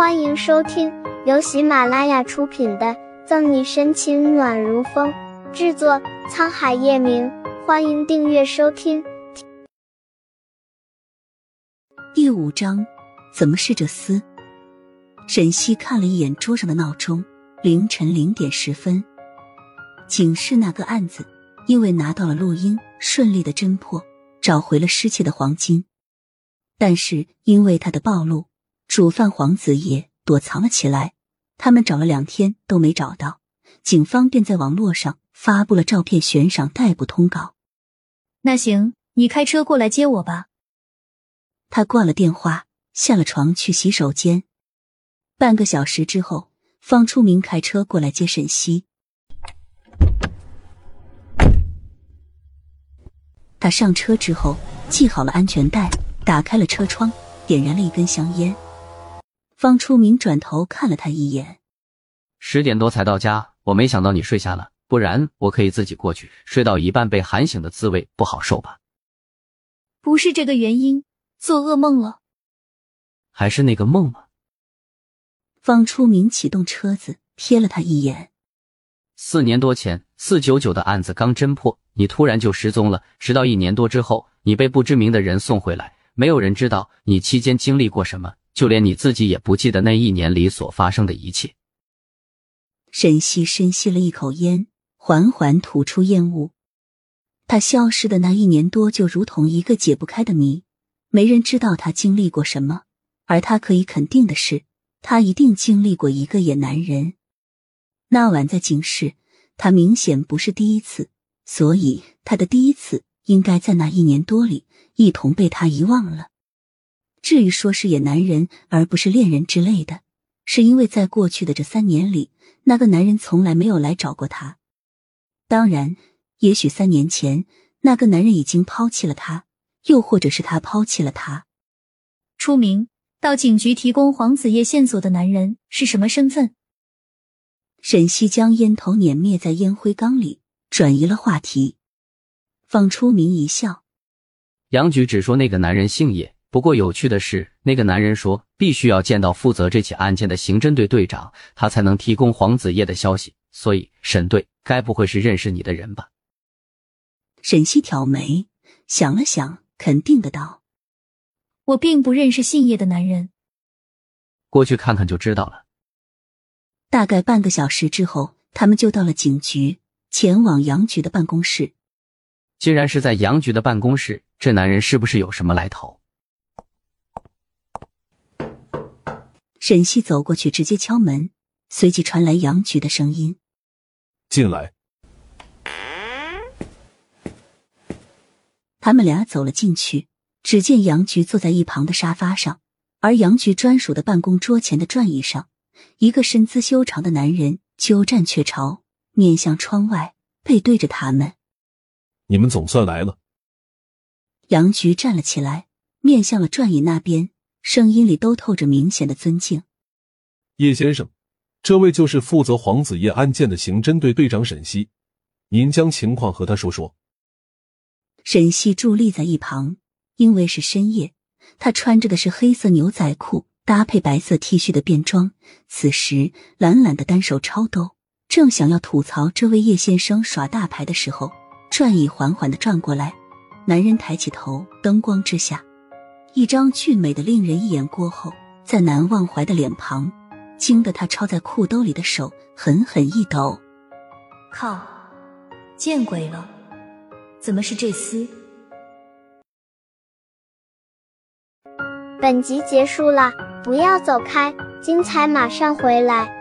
欢迎收听由喜马拉雅出品的《赠你深情暖如风》，制作沧海夜明。欢迎订阅收听。第五章，怎么是这厮？沈西看了一眼桌上的闹钟，凌晨零点十分。警示那个案子，因为拿到了录音，顺利的侦破，找回了失窃的黄金。但是因为他的暴露，主犯黄子叶躲藏了起来。他们找了两天都没找到，警方便在网络上发布了照片悬赏逮捕通告。那行，你开车过来接我吧。他挂了电话，下了床去洗手间。半个小时之后，方初明开车过来接沈西。他上车之后，系好了安全带。打开了车窗，点燃了一根香烟。方初明转头看了他一眼。十点多才到家，我没想到你睡下了，不然我可以自己过去。睡到一半被喊醒的滋味不好受吧？不是这个原因，做噩梦了。还是那个梦吗？方初明启动车子，瞥了他一眼。四年多前，四九九的案子刚侦破，你突然就失踪了，直到一年多之后，你被不知名的人送回来。没有人知道你期间经历过什么，就连你自己也不记得那一年里所发生的一切。沈西深吸了一口烟，缓缓吐出烟雾。他消失的那一年多，就如同一个解不开的谜，没人知道他经历过什么。而他可以肯定的是，他一定经历过一个野男人。那晚在警室，他明显不是第一次，所以他的第一次应该在那一年多里。一同被他遗忘了。至于说是野男人而不是恋人之类的，是因为在过去的这三年里，那个男人从来没有来找过他。当然，也许三年前那个男人已经抛弃了他，又或者是他抛弃了他。出名到警局提供黄子叶线索的男人是什么身份？沈西将烟头碾灭在烟灰缸里，转移了话题。方初明一笑。杨局只说那个男人姓叶，不过有趣的是，那个男人说必须要见到负责这起案件的刑侦队队长，他才能提供黄子叶的消息。所以，沈队该不会是认识你的人吧？沈西挑眉，想了想，肯定的道：“我并不认识姓叶的男人。过去看看就知道了。”大概半个小时之后，他们就到了警局，前往杨局的办公室。既然是在杨局的办公室。这男人是不是有什么来头？沈西走过去，直接敲门，随即传来杨局的声音：“进来。”他们俩走了进去，只见杨局坐在一旁的沙发上，而杨局专属的办公桌前的转椅上，一个身姿修长的男人鸠占鹊巢，面向窗外，背对着他们。你们总算来了。杨局站了起来，面向了转椅那边，声音里都透着明显的尊敬。叶先生，这位就是负责黄子叶案件的刑侦队队长沈西，您将情况和他说说。沈西伫立在一旁，因为是深夜，他穿着的是黑色牛仔裤搭配白色 T 恤的便装，此时懒懒的单手抄兜，正想要吐槽这位叶先生耍大牌的时候，转椅缓缓的转过来。男人抬起头，灯光之下，一张俊美的令人一眼过后再难忘怀的脸庞，惊得他抄在裤兜里的手狠狠一抖。靠！见鬼了！怎么是这厮？本集结束了，不要走开，精彩马上回来。